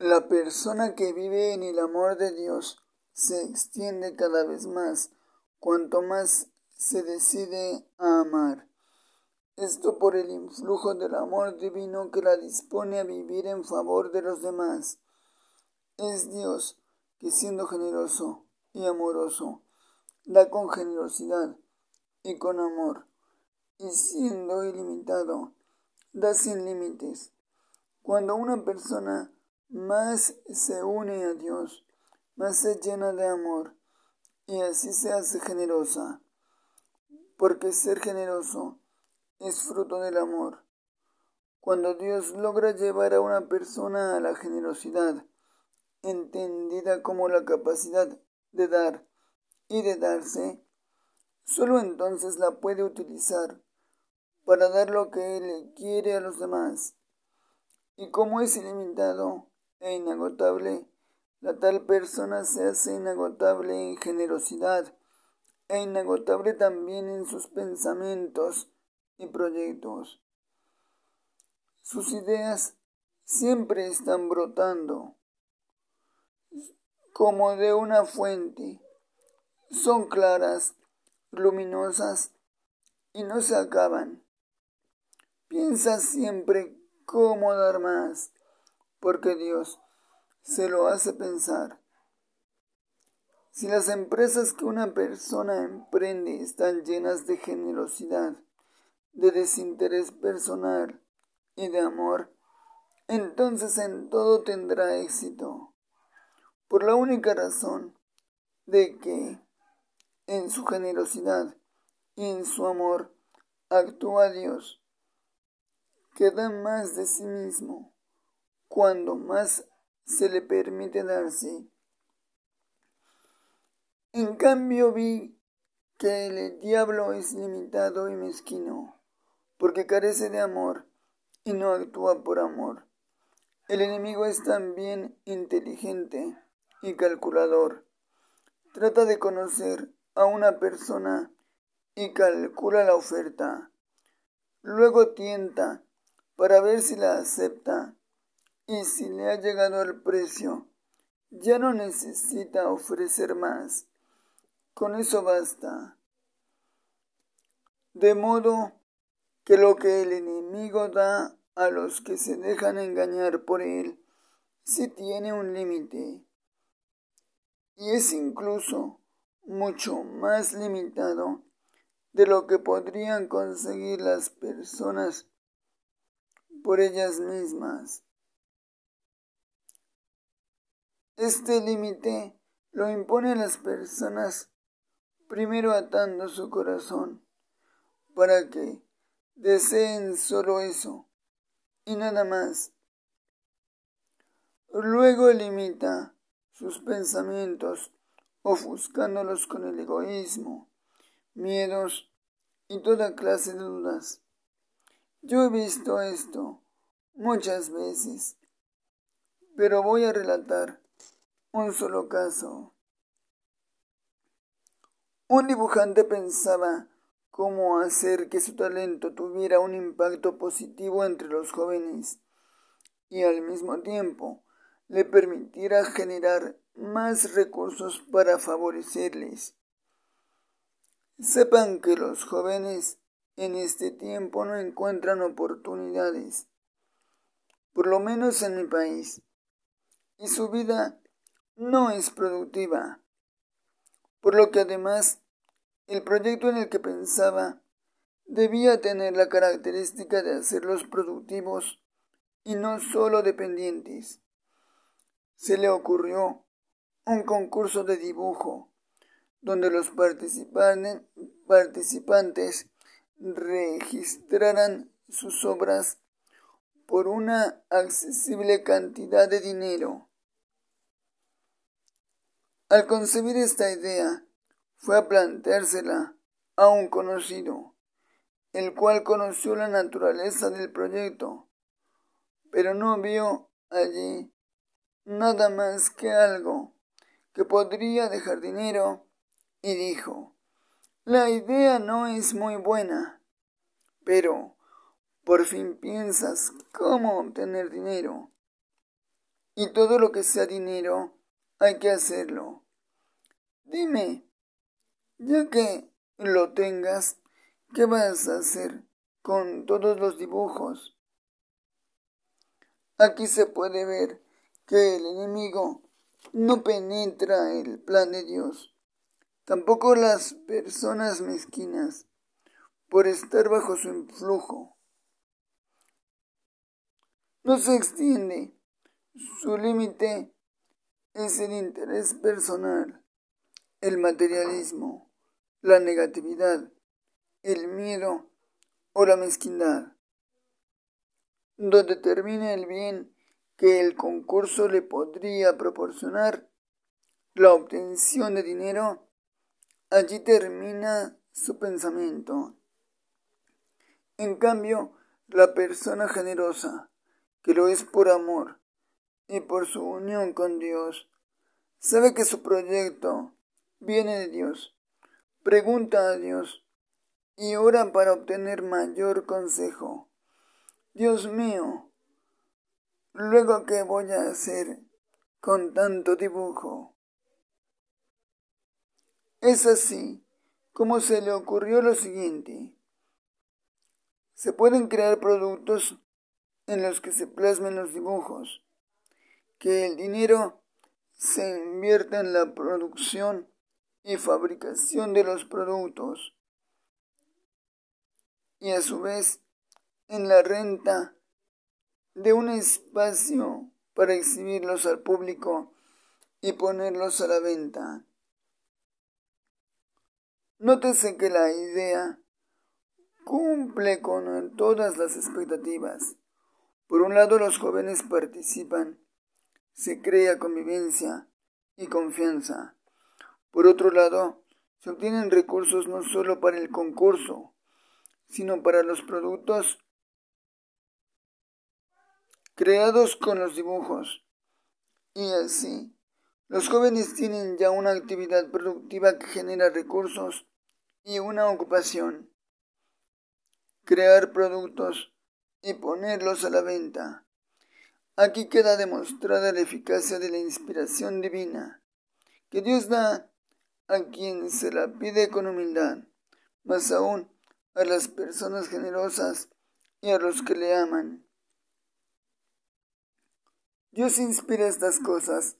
La persona que vive en el amor de Dios se extiende cada vez más cuanto más se decide a amar. Esto por el influjo del amor divino que la dispone a vivir en favor de los demás. Es Dios que siendo generoso y amoroso, da con generosidad y con amor, y siendo ilimitado, da sin límites. Cuando una persona más se une a Dios, más se llena de amor, y así se hace generosa, porque ser generoso es fruto del amor. Cuando Dios logra llevar a una persona a la generosidad, entendida como la capacidad de dar y de darse, solo entonces la puede utilizar para dar lo que Él quiere a los demás. Y como es ilimitado e inagotable, la tal persona se hace inagotable en generosidad e inagotable también en sus pensamientos y proyectos. Sus ideas siempre están brotando como de una fuente. Son claras, luminosas y no se acaban. Piensa siempre cómo dar más, porque Dios se lo hace pensar. Si las empresas que una persona emprende están llenas de generosidad, de desinterés personal y de amor, entonces en todo tendrá éxito, por la única razón de que en su generosidad y en su amor actúa Dios, que da más de sí mismo cuando más se le permite darse. En cambio vi que el diablo es limitado y mezquino porque carece de amor y no actúa por amor. El enemigo es también inteligente y calculador. Trata de conocer a una persona y calcula la oferta. Luego tienta para ver si la acepta y si le ha llegado al precio. Ya no necesita ofrecer más. Con eso basta. De modo que lo que el enemigo da a los que se dejan engañar por él sí tiene un límite y es incluso mucho más limitado de lo que podrían conseguir las personas por ellas mismas. Este límite lo imponen las personas primero atando su corazón para que deseen solo eso y nada más. Luego limita sus pensamientos, ofuscándolos con el egoísmo, miedos y toda clase de dudas. Yo he visto esto muchas veces, pero voy a relatar un solo caso. Un dibujante pensaba cómo hacer que su talento tuviera un impacto positivo entre los jóvenes y al mismo tiempo le permitiera generar más recursos para favorecerles. Sepan que los jóvenes en este tiempo no encuentran oportunidades, por lo menos en mi país, y su vida no es productiva, por lo que además el proyecto en el que pensaba debía tener la característica de hacerlos productivos y no solo dependientes. Se le ocurrió un concurso de dibujo donde los participantes registraran sus obras por una accesible cantidad de dinero. Al concebir esta idea, fue a planteársela a un conocido, el cual conoció la naturaleza del proyecto, pero no vio allí nada más que algo que podría dejar dinero y dijo, la idea no es muy buena, pero por fin piensas cómo obtener dinero. y todo lo que sea dinero hay que hacerlo. Dime, ya que lo tengas, ¿qué vas a hacer con todos los dibujos? Aquí se puede ver que el enemigo no penetra el plan de Dios, tampoco las personas mezquinas, por estar bajo su influjo. No se extiende, su límite es el interés personal, el materialismo, la negatividad, el miedo o la mezquindad. Donde termina el bien que el concurso le podría proporcionar, la obtención de dinero, allí termina su pensamiento. En cambio, la persona generosa, que lo es por amor y por su unión con Dios, sabe que su proyecto viene de Dios, pregunta a Dios y ora para obtener mayor consejo. Dios mío, Luego, ¿qué voy a hacer con tanto dibujo? Es así como se le ocurrió lo siguiente. Se pueden crear productos en los que se plasmen los dibujos, que el dinero se invierta en la producción y fabricación de los productos y a su vez en la renta de un espacio para exhibirlos al público y ponerlos a la venta. Nótese que la idea cumple con todas las expectativas. Por un lado, los jóvenes participan, se crea convivencia y confianza. Por otro lado, se obtienen recursos no solo para el concurso, sino para los productos creados con los dibujos. Y así, los jóvenes tienen ya una actividad productiva que genera recursos y una ocupación. Crear productos y ponerlos a la venta. Aquí queda demostrada la eficacia de la inspiración divina, que Dios da a quien se la pide con humildad, más aún a las personas generosas y a los que le aman. Dios inspira estas cosas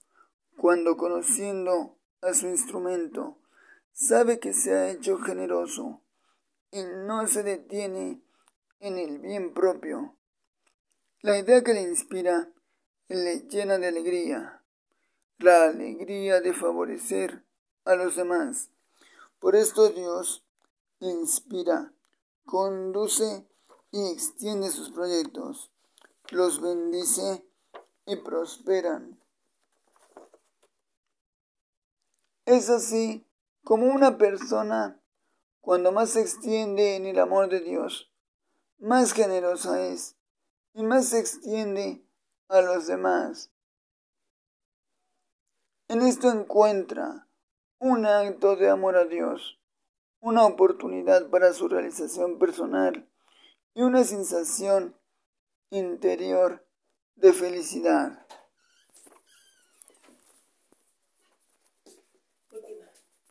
cuando conociendo a su instrumento sabe que se ha hecho generoso y no se detiene en el bien propio. La idea que le inspira le llena de alegría, la alegría de favorecer a los demás. Por esto Dios inspira, conduce y extiende sus proyectos, los bendice y prosperan. Es así como una persona, cuando más se extiende en el amor de Dios, más generosa es y más se extiende a los demás. En esto encuentra un acto de amor a Dios, una oportunidad para su realización personal y una sensación interior de felicidad.